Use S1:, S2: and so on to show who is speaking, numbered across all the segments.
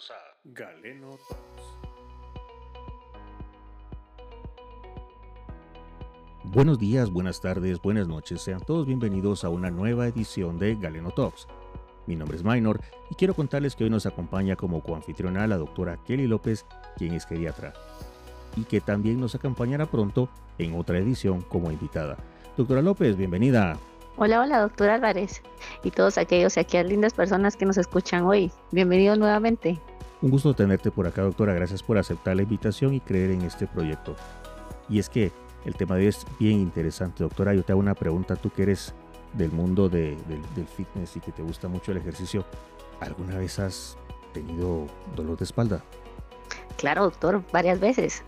S1: Bienvenidos a Galeno Talks.
S2: Buenos días, buenas tardes, buenas noches. Sean todos bienvenidos a una nueva edición de Galeno Talks. Mi nombre es Minor y quiero contarles que hoy nos acompaña como coanfitriona la doctora Kelly López, quien es geriatra, y que también nos acompañará pronto en otra edición como invitada. Doctora López, bienvenida.
S3: Hola, hola, doctora Álvarez y todos aquellos y aquellas lindas personas que nos escuchan hoy. Bienvenidos nuevamente.
S2: Un gusto tenerte por acá, doctora. Gracias por aceptar la invitación y creer en este proyecto. Y es que el tema de hoy es bien interesante, doctora. Yo te hago una pregunta, tú que eres del mundo del fitness y que te gusta mucho el ejercicio. ¿Alguna vez has tenido dolor de espalda?
S3: Claro, doctor, varias veces.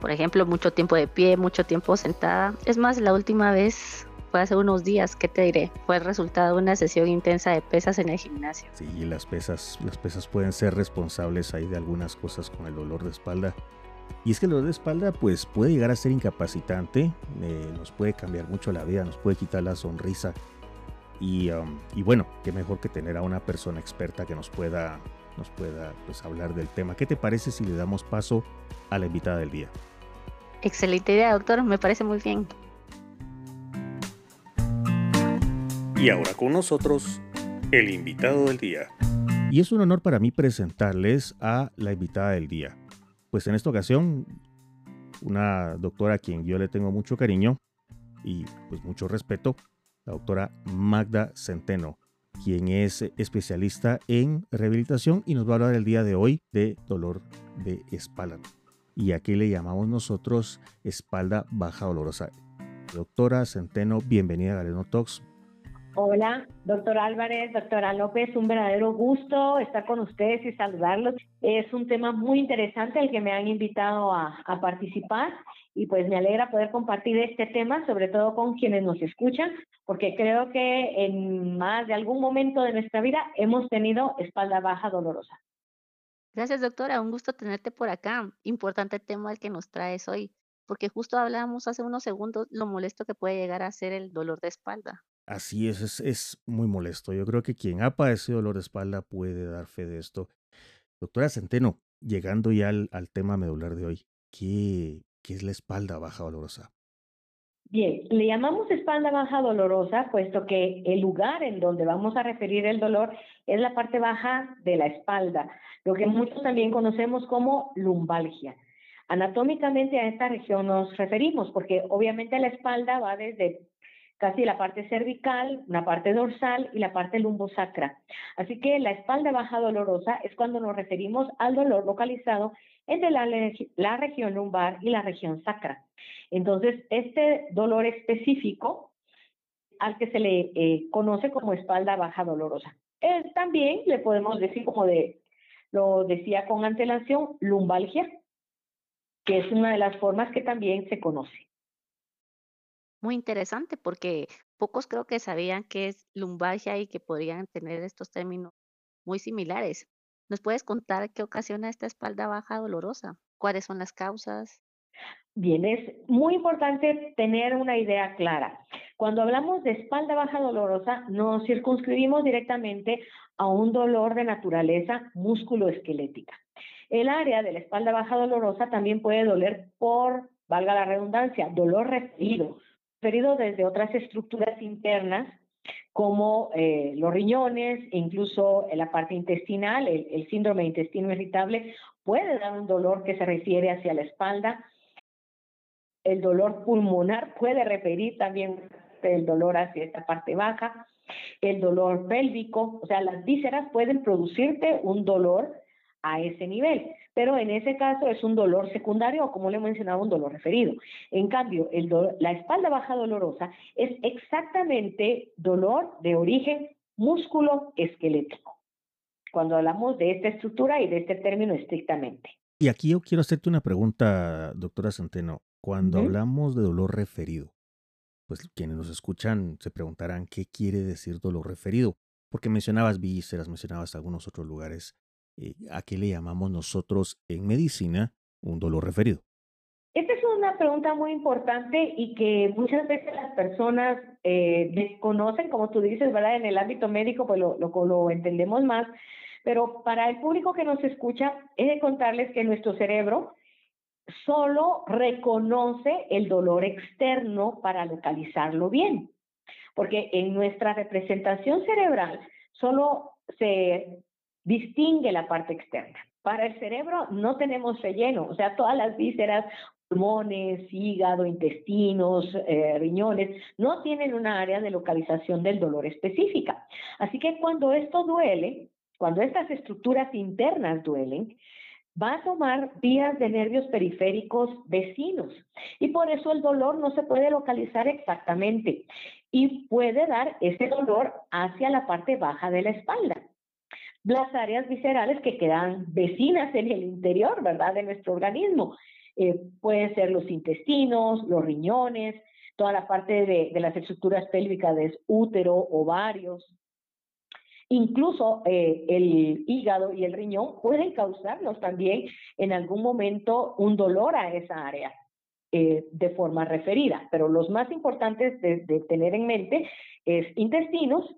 S3: Por ejemplo, mucho tiempo de pie, mucho tiempo sentada. Es más, la última vez fue hace unos días, ¿qué te diré? Fue el resultado de una sesión intensa de pesas en el gimnasio.
S2: Sí, las pesas, las pesas pueden ser responsables ahí de algunas cosas con el dolor de espalda. Y es que el dolor de espalda pues puede llegar a ser incapacitante, eh, nos puede cambiar mucho la vida, nos puede quitar la sonrisa. Y, um, y, bueno, qué mejor que tener a una persona experta que nos pueda, nos pueda pues, hablar del tema. ¿Qué te parece si le damos paso a la invitada del día?
S3: Excelente idea, doctor, me parece muy bien.
S1: Y ahora con nosotros, el invitado del día.
S2: Y es un honor para mí presentarles a la invitada del día. Pues en esta ocasión, una doctora a quien yo le tengo mucho cariño y pues mucho respeto, la doctora Magda Centeno, quien es especialista en rehabilitación y nos va a hablar el día de hoy de dolor de espalda. Y aquí le llamamos nosotros espalda baja dolorosa. Doctora Centeno, bienvenida a Galeno Talks.
S4: Hola, doctor Álvarez, doctora López, un verdadero gusto estar con ustedes y saludarlos. Es un tema muy interesante el que me han invitado a, participar y pues me alegra poder compartir este tema, sobre todo con quienes nos escuchan, porque creo que en más de algún momento de nuestra vida hemos tenido espalda baja dolorosa.
S3: Gracias, doctora. Un gusto tenerte por acá. Importante tema el que nos traes hoy, porque justo hablábamos hace unos segundos lo molesto que puede llegar a ser el dolor de espalda.
S2: Así es, es, muy molesto. Yo creo que quien ha padecido dolor de espalda puede dar fe de esto. Doctora Centeno, llegando ya al, al tema medular de hoy, ¿qué, ¿qué es la espalda baja dolorosa?
S4: Bien, le llamamos espalda baja dolorosa, puesto que el lugar en donde vamos a referir el dolor es la parte baja de la espalda, lo que muchos también conocemos como lumbalgia. Anatómicamente a esta región nos referimos, porque obviamente la espalda va desde casi la parte cervical, una parte dorsal y la parte lumbosacra. Así que la espalda baja dolorosa es cuando nos referimos al dolor localizado entre la, la región lumbar y la región sacra. Entonces, este dolor específico al que se le eh, conoce como espalda baja dolorosa. Eh, también le podemos decir, como de, lo decía con antelación, lumbalgia, que es una de las formas que también se conoce
S3: muy interesante porque pocos creo que sabían que es lumbalgia y que podrían tener estos términos muy similares. ¿Nos puedes contar qué ocasiona esta espalda baja dolorosa? ¿Cuáles son las causas?
S4: Bien, es muy importante tener una idea clara. Cuando hablamos de espalda baja dolorosa, nos circunscribimos directamente a un dolor de naturaleza músculo-esquelética. El área de la espalda baja dolorosa también puede doler por, valga la redundancia, dolor referido, referido desde otras estructuras internas como eh, los riñones e incluso en la parte intestinal, el, el, síndrome de intestino irritable puede dar un dolor que se refiere hacia la espalda. El dolor pulmonar puede referir también el dolor hacia esta parte baja. El dolor pélvico, o sea, las vísceras pueden producirte un dolor a ese nivel. Pero en ese caso es un dolor secundario o, como le he mencionado, un dolor referido. En cambio, el la espalda baja dolorosa es exactamente dolor de origen músculo esquelético. Cuando hablamos de esta estructura y de este término estrictamente.
S2: Y aquí yo quiero hacerte una pregunta, doctora Centeno. Cuando hablamos de dolor referido, pues quienes nos escuchan se preguntarán qué quiere decir dolor referido, porque mencionabas vísceras, mencionabas algunos otros lugares eh, ¿a qué le llamamos nosotros en medicina un dolor referido?
S4: Esta es una pregunta muy importante y que muchas veces las personas eh, desconocen, como tú dices, ¿verdad? En el ámbito médico, pues lo, lo, lo entendemos más, Pero para el público que nos escucha, he de contarles que nuestro cerebro solo reconoce el dolor externo para localizarlo bien, porque en nuestra representación cerebral solo se distingue la parte externa. Para el cerebro no tenemos relleno, o sea, todas las vísceras, pulmones, hígado, intestinos, eh, riñones, no tienen una área de localización del dolor específica. Así que cuando esto duele, cuando estas estructuras internas duelen, va a tomar vías de nervios periféricos vecinos y por eso el dolor no se puede localizar exactamente y puede dar ese dolor hacia la parte baja de la espalda las áreas viscerales que quedan vecinas en el interior, ¿verdad?, de nuestro organismo. Eh, pueden ser los intestinos, los riñones, toda la parte de, las estructuras pélvicas de útero, ovarios. Incluso eh, el hígado y el riñón pueden causarnos también en algún momento un dolor a esa área. Eh, de forma referida, pero los más importantes de, de tener en mente es intestinos,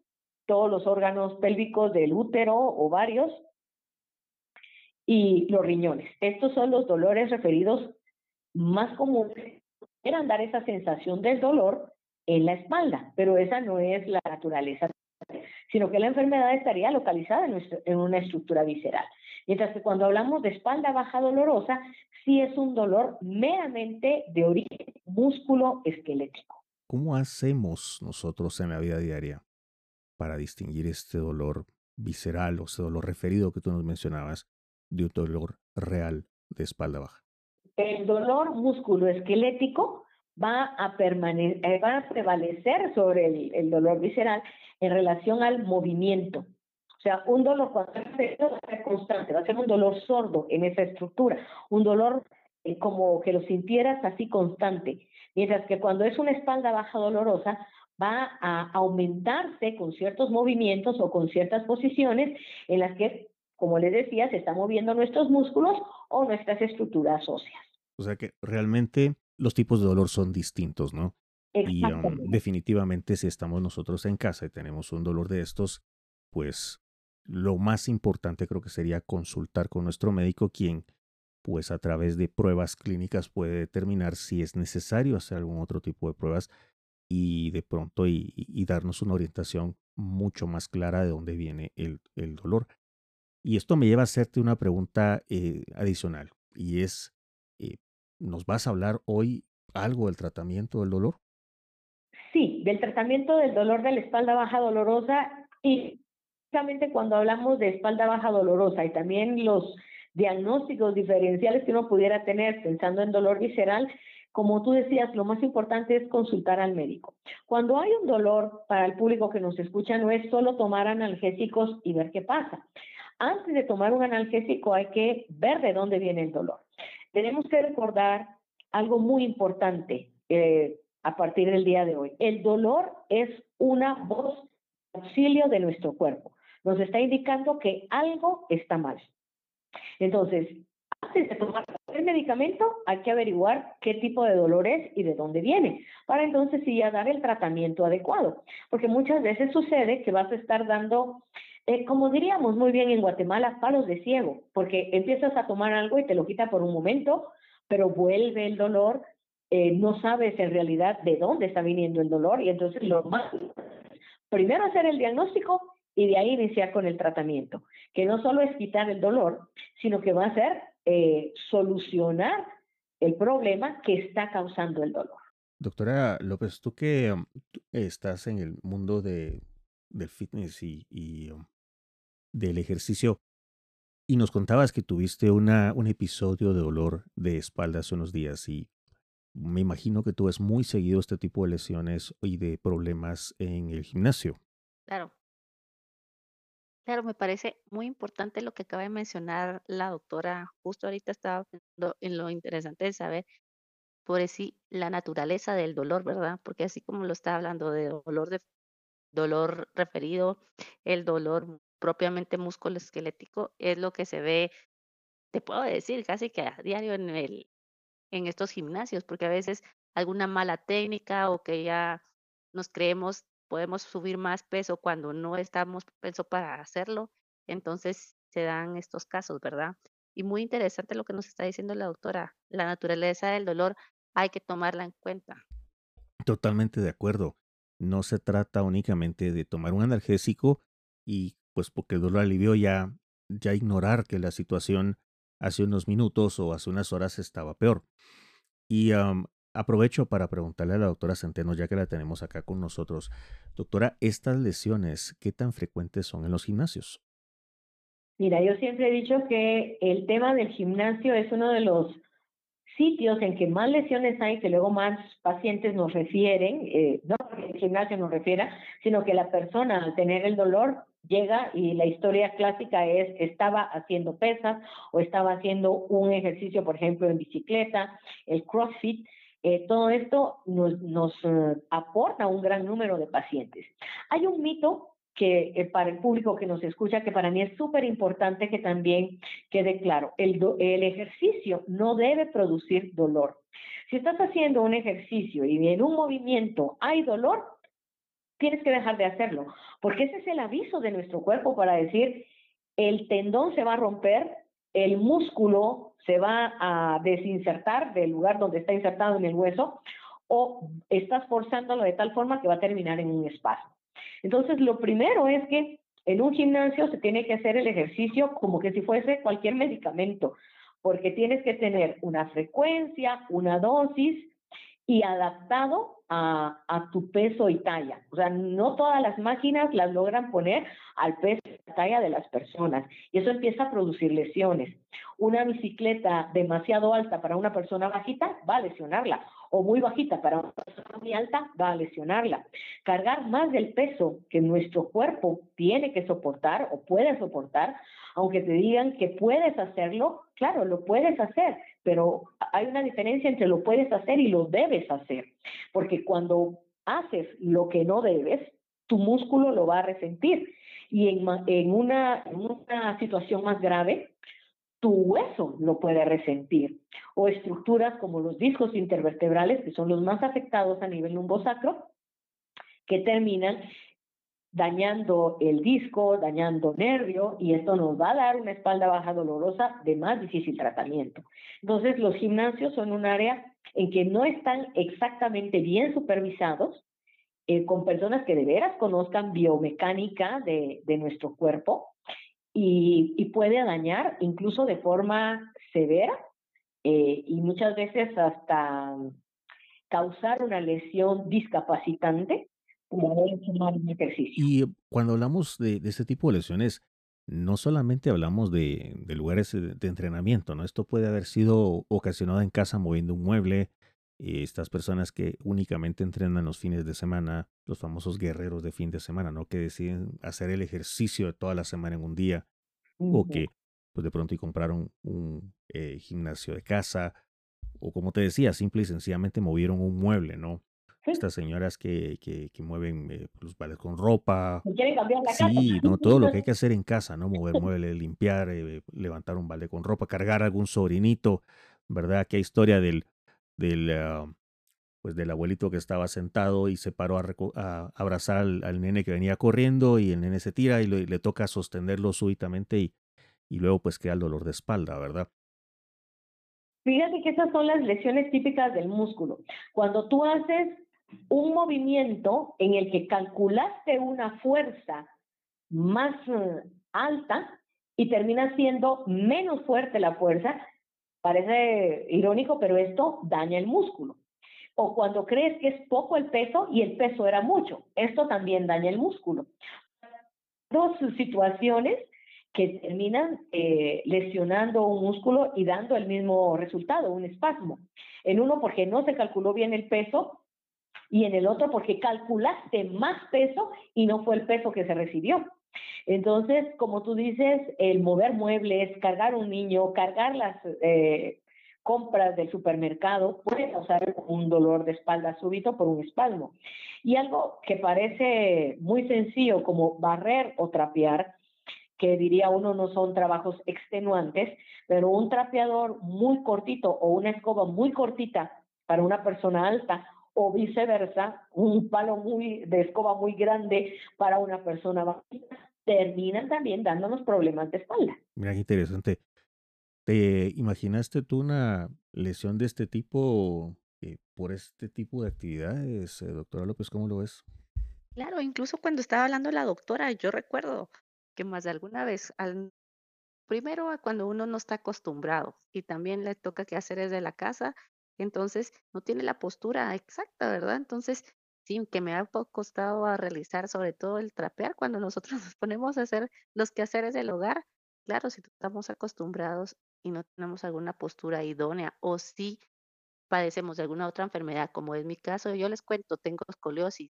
S4: todos los órganos pélvicos del útero, ovarios y los riñones. Estos son los dolores referidos más comunes. Eran dar esa sensación del dolor en la espalda, pero esa no es la naturaleza, sino que la enfermedad estaría localizada en, una estructura visceral. Mientras que cuando hablamos de espalda baja dolorosa, sí es un dolor meramente de origen músculo esquelético.
S2: ¿Cómo hacemos nosotros en la vida diaria para distinguir este dolor visceral o ese dolor referido que tú nos mencionabas de un dolor real de espalda baja?
S4: El dolor musculoesquelético va a, eh, va a prevalecer sobre el, el, dolor visceral en relación al movimiento. O sea, un dolor cuando va a ser constante, va a ser un dolor sordo en esa estructura, un dolor eh, como que lo sintieras así constante. Mientras que cuando es una espalda baja dolorosa, va a aumentarse con ciertos movimientos o con ciertas posiciones en las que, como les decía, se están moviendo nuestros músculos o nuestras estructuras óseas.
S2: O sea que realmente los tipos de dolor son distintos, ¿no? Y um, definitivamente si estamos nosotros en casa y tenemos un dolor de estos, pues lo más importante creo que sería consultar con nuestro médico, quien pues a través de pruebas clínicas puede determinar si es necesario hacer algún otro tipo de pruebas y de pronto y, darnos una orientación mucho más clara de dónde viene el, dolor. Y esto me lleva a hacerte una pregunta eh, adicional y es, eh, ¿nos vas a hablar hoy algo del tratamiento del dolor?
S4: Sí, del tratamiento del dolor de la espalda baja dolorosa y precisamente cuando hablamos de espalda baja dolorosa y también los diagnósticos diferenciales que uno pudiera tener pensando en dolor visceral, como tú decías, lo más importante es consultar al médico. Cuando hay un dolor, para el público que nos escucha, no es solo tomar analgésicos y ver qué pasa. Antes de tomar un analgésico hay que ver de dónde viene el dolor. Tenemos que recordar algo muy importante eh, a partir del día de hoy. El dolor es una voz auxilio de nuestro cuerpo. Nos está indicando que algo está mal. Entonces, antes de tomar el medicamento, hay que averiguar qué tipo de dolor es y de dónde viene, para entonces sí ya dar el tratamiento adecuado. Porque muchas veces sucede que vas a estar dando, eh, como diríamos muy bien en Guatemala, palos de ciego, porque empiezas a tomar algo y te lo quita por un momento, pero vuelve el dolor, eh, no sabes en realidad de dónde está viniendo el dolor y entonces lo más, primero hacer el diagnóstico y de ahí iniciar con el tratamiento, que no solo es quitar el dolor, sino que va a ser eh, solucionar el problema que está causando el dolor.
S2: Doctora López, tú que um, estás en el mundo de, del fitness y, um, del ejercicio, y nos contabas que tuviste una, un episodio de dolor de espalda hace unos días y me imagino que tú ves muy seguido este tipo de lesiones y de problemas en el gimnasio.
S3: Claro. Claro, me parece muy importante lo que acaba de mencionar la doctora. Justo ahorita estaba pensando en lo interesante de saber por sí la naturaleza del dolor, ¿verdad? Porque así como lo está hablando de dolor de dolor referido, el dolor propiamente musculoesquelético es lo que se ve, te puedo decir, casi que a diario en el en estos gimnasios, porque a veces alguna mala técnica o que ya nos creemos podemos subir más peso cuando no estamos peso para hacerlo. Entonces, se dan estos casos, ¿verdad? Y muy interesante lo que nos está diciendo la doctora. La naturaleza del dolor hay que tomarla en cuenta.
S2: Totalmente de acuerdo. No se trata únicamente de tomar un analgésico y pues porque el dolor alivió ya, ya ignorar que la situación hace unos minutos o hace unas horas estaba peor. Y aprovecho para preguntarle a la doctora Centeno, ya que la tenemos acá con nosotros. Doctora, ¿estas lesiones qué tan frecuentes son en los gimnasios?
S4: Mira, yo siempre he dicho que el tema del gimnasio es uno de los sitios en que más lesiones hay, que luego más pacientes nos refieren, eh, no porque el gimnasio nos refiera, sino que la persona al tener el dolor llega y la historia clásica es estaba haciendo pesas o estaba haciendo un ejercicio, por ejemplo, en bicicleta, el CrossFit. Eh, todo esto nos, eh, aporta un gran número de pacientes. Hay un mito que eh, para el público que nos escucha, que para mí es súper importante que también quede claro, el, el ejercicio no debe producir dolor. Si estás haciendo un ejercicio y en un movimiento hay dolor, tienes que dejar de hacerlo, porque ese es el aviso de nuestro cuerpo para decir, el tendón se va a romper, el músculo se va a desinsertar del lugar donde está insertado en el hueso, o estás forzándolo de tal forma que va a terminar en un espacio. Entonces, lo primero es que en un gimnasio se tiene que hacer el ejercicio como que si fuese cualquier medicamento, porque tienes que tener una frecuencia, una dosis y adaptado a, a, tu peso y talla. O sea, no todas las máquinas las logran poner al peso y talla de las personas y eso empieza a producir lesiones. Una bicicleta demasiado alta para una persona bajita va a lesionarla o muy bajita para una persona muy alta va a lesionarla. Cargar más del peso que nuestro cuerpo tiene que soportar o puede soportar, aunque te digan que puedes hacerlo, claro, lo puedes hacer, pero hay una diferencia entre lo puedes hacer y lo debes hacer, porque cuando haces lo que no debes, tu músculo lo va a resentir. Y en, una situación más grave, tu hueso lo puede resentir. O estructuras como los discos intervertebrales, que son los más afectados a nivel lumbosacro, que terminan dañando el disco, dañando nervio, y esto nos va a dar una espalda baja dolorosa de más difícil tratamiento. Entonces, los gimnasios son un área en que no están exactamente bien supervisados, eh, con personas que de veras conozcan biomecánica de, nuestro cuerpo y, puede dañar incluso de forma severa eh, y muchas veces hasta causar una lesión discapacitante ejercicio.
S2: Y cuando hablamos de, de, este tipo de lesiones, no solamente hablamos de, de lugares de entrenamiento, ¿no? Esto puede haber sido ocasionado en casa moviendo un mueble, estas personas que únicamente entrenan los fines de semana, los famosos guerreros de fin de semana, ¿no? Que deciden hacer el ejercicio de toda la semana en un día, o que pues de pronto y compraron un eh, gimnasio de casa, o como te decía, simple y sencillamente movieron un mueble, ¿no? Estas señoras que, que, que mueven eh, los vales con ropa.
S4: ¿Quieren cambiar la
S2: sí, no, todo lo que hay que hacer en casa, ¿no? Mover muebles, limpiar, eh, levantar un balde con ropa, cargar algún sobrinito, ¿verdad? Qué historia del, del, uh, pues del abuelito que estaba sentado y se paró a, a abrazar al, al, nene que venía corriendo y el nene se tira y le, le toca sostenerlo súbitamente y, y luego pues queda el dolor de espalda, ¿verdad?
S4: Fíjate que esas son las lesiones típicas del músculo. Cuando tú haces un movimiento en el que calculaste una fuerza más uh, alta y termina siendo menos fuerte la fuerza, parece irónico, pero esto daña el músculo. O cuando crees que es poco el peso y el peso era mucho, esto también daña el músculo. Dos situaciones que terminan eh, lesionando un músculo y dando el mismo resultado, un espasmo. En uno porque no se calculó bien el peso y en el otro porque calculaste más peso y no fue el peso que se recibió. Entonces, como tú dices, el mover muebles, cargar un niño, cargar las eh, compras del supermercado puede causar un dolor de espalda súbito por un espasmo. Y algo que parece muy sencillo como barrer o trapear, que diría uno no son trabajos extenuantes, pero un trapeador muy cortito o una escoba muy cortita para una persona alta o viceversa, un palo muy de escoba muy grande para una persona bajita terminan también dándonos problemas de espalda.
S2: Mira qué interesante. ¿Te imaginaste tú una lesión de este tipo eh, por este tipo de actividades, eh, doctora López? ¿Cómo lo ves?
S3: Claro, incluso cuando estaba hablando la doctora, yo recuerdo que más de alguna vez, al, primero cuando uno no está acostumbrado y también le toca que hacer desde la casa, entonces no tiene la postura exacta, ¿verdad? Entonces, sí, que me ha costado a realizar sobre todo el trapear cuando nosotros nos ponemos a hacer los quehaceres del hogar. Claro, si estamos acostumbrados y no tenemos alguna postura idónea o si padecemos de alguna otra enfermedad, como es mi caso, yo les cuento, tengo escoliosis,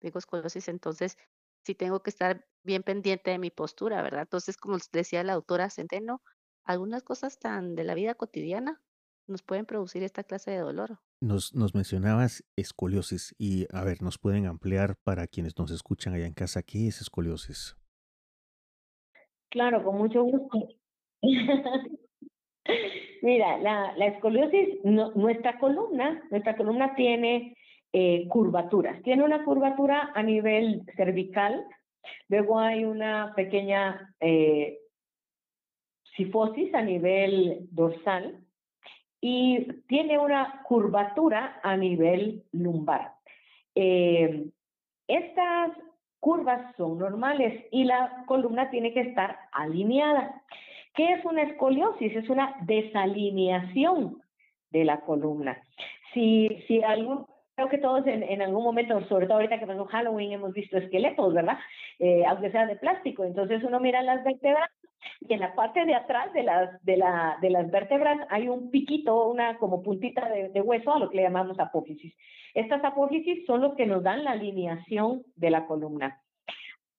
S3: tengo escoliosis, entonces sí tengo que estar bien pendiente de mi postura, ¿verdad? Entonces, como decía la doctora Centeno, algunas cosas tan de la vida cotidiana nos pueden producir esta clase de dolor.
S2: Nos, nos mencionabas escoliosis y, a ver, nos pueden ampliar para quienes nos escuchan allá en casa, ¿qué es escoliosis?
S4: Claro, con mucho gusto. Mira, la, la escoliosis, nuestra columna, nuestra columna tiene eh, curvaturas. Tiene una curvatura a nivel cervical, luego hay una pequeña eh, sifosis a nivel dorsal y tiene una curvatura a nivel lumbar. Eh, estas curvas son normales y la columna tiene que estar alineada. ¿Qué es una escoliosis? Es una desalineación de la columna. Si, si algún creo que todos en, en, algún momento, sobre todo ahorita que pasó Halloween, hemos visto esqueletos, ¿verdad? Eh, aunque sea de plástico. Entonces uno mira las vértebras y en la parte de atrás de las, de la, de las vértebras hay un piquito, una como puntita de, hueso, a lo que le llamamos apófisis. Estas apófisis son los que nos dan la alineación de la columna.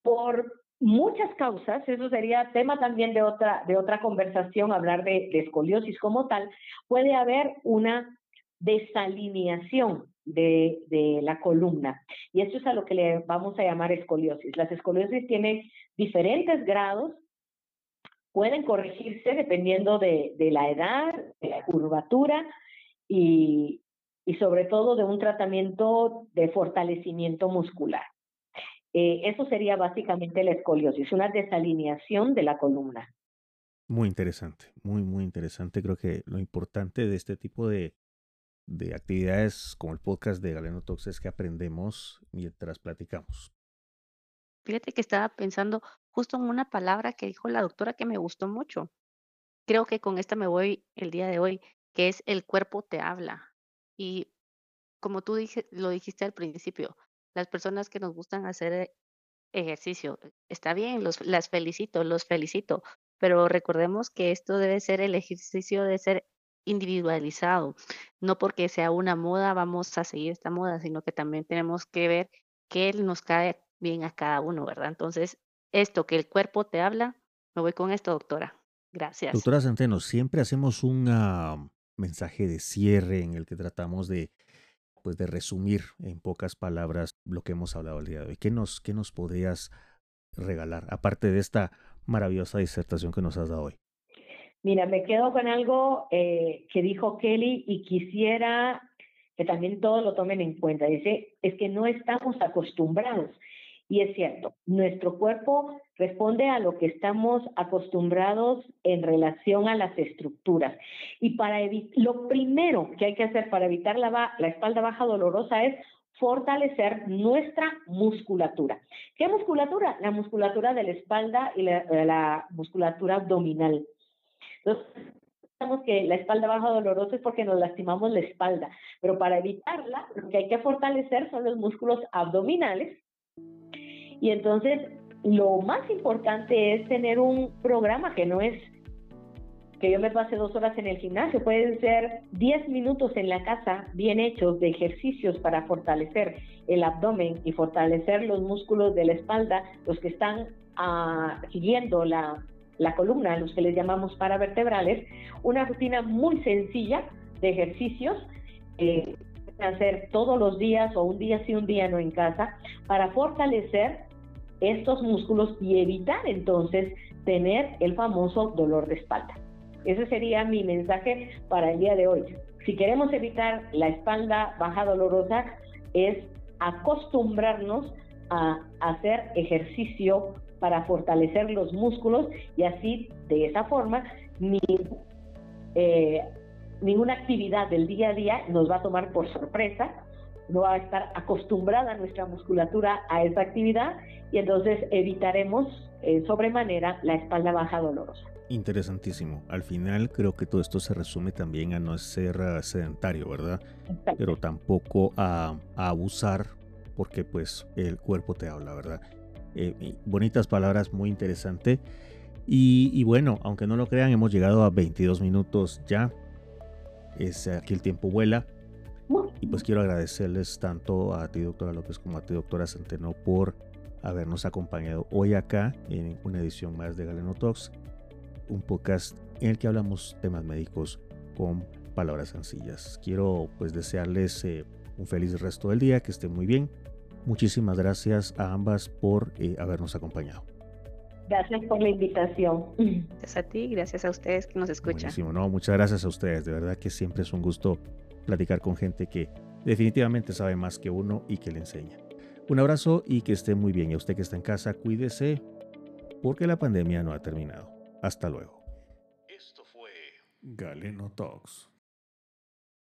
S4: Por muchas causas, eso sería tema también de otra, de otra conversación, hablar de, de escoliosis como tal, puede haber una desalineación de, de, la columna. Y esto es a lo que le vamos a llamar escoliosis. Las escoliosis tienen diferentes grados, pueden corregirse dependiendo de, la edad, de la curvatura y, sobre todo de un tratamiento de fortalecimiento muscular. Eh, eso sería básicamente la escoliosis, una desalineación de la columna.
S2: Muy interesante, muy, muy interesante. Creo que lo importante de este tipo de, de actividades como el podcast de Galeno Talks es que aprendemos mientras platicamos.
S3: Fíjate que estaba pensando justo en una palabra que dijo la doctora que me gustó mucho. Creo que con esta me voy el día de hoy, que es el cuerpo te habla. Y como tú dije, lo dijiste al principio, las personas que nos gustan hacer ejercicio, está bien, los, las felicito, los felicito, pero recordemos que esto debe ser el ejercicio de ser individualizado. No porque sea una moda vamos a seguir esta moda, sino que también tenemos que ver qué nos cae bien a cada uno, ¿verdad? Entonces, esto que el cuerpo te habla, me voy con esto, doctora. Gracias.
S2: Doctora Centeno, siempre hacemos un uh, mensaje de cierre en el que tratamos de, pues, de resumir en pocas palabras lo que hemos hablado el día de hoy. ¿Qué nos, qué nos podrías regalar, aparte de esta maravillosa disertación que nos has dado hoy?
S4: Mira, me quedo con algo eh, que dijo Kelly y quisiera que también todos lo tomen en cuenta. Dice, es que no estamos acostumbrados. Y es cierto, nuestro cuerpo responde a lo que estamos acostumbrados en relación a las estructuras. Y para lo primero que hay que hacer para evitar la, la espalda baja dolorosa es fortalecer nuestra musculatura. ¿Qué musculatura? La musculatura de la espalda y la, la musculatura abdominal. Entonces, pensamos que la espalda baja dolorosa es porque nos lastimamos la espalda, pero para evitarla, lo que hay que fortalecer son los músculos abdominales. Y entonces, lo más importante es tener un programa que no es que yo me pase dos horas en el gimnasio, pueden ser 10 minutos en la casa bien hechos de ejercicios para fortalecer el abdomen y fortalecer los músculos de la espalda, los que están uh, siguiendo la, la columna, los que les llamamos paravertebrales, una rutina muy sencilla de ejercicios, eh, hacer todos los días o un día sí, un día no en casa, para fortalecer estos músculos y evitar entonces tener el famoso dolor de espalda. Ese sería mi mensaje para el día de hoy. Si queremos evitar la espalda baja dolorosa, es acostumbrarnos a hacer ejercicio para fortalecer los músculos y así, de esa forma, ni, eh, ninguna actividad del día a día nos va a tomar por sorpresa, no va a estar acostumbrada nuestra musculatura a esa actividad y entonces evitaremos eh, sobremanera la espalda baja dolorosa.
S2: Interesantísimo. Al final creo que todo esto se resume también a no ser uh, sedentario, ¿verdad? Pero tampoco a, a, abusar porque pues el cuerpo te habla, ¿verdad? Eh, bonitas palabras, muy interesante. Y, y, bueno, aunque no lo crean, hemos llegado a 22 minutos ya. Es aquí el tiempo vuela. Y pues quiero agradecerles tanto a ti, doctora López, como a ti, doctora Centeno, por habernos acompañado hoy acá en una edición más de Galeno Talks un podcast en el que hablamos temas médicos con palabras sencillas. Quiero pues desearles eh, un feliz resto del día, que estén muy bien. Muchísimas gracias a ambas por eh, habernos acompañado.
S4: Gracias por la invitación.
S3: Gracias a ti, gracias a ustedes que nos escuchan.
S2: no, muchas gracias a ustedes. De verdad que siempre es un gusto platicar con gente que definitivamente sabe más que uno y que le enseña. Un abrazo y que esté muy bien. Y a usted que está en casa, cuídese porque la pandemia no ha terminado. Hasta luego.
S1: Esto fue Galeno Talks.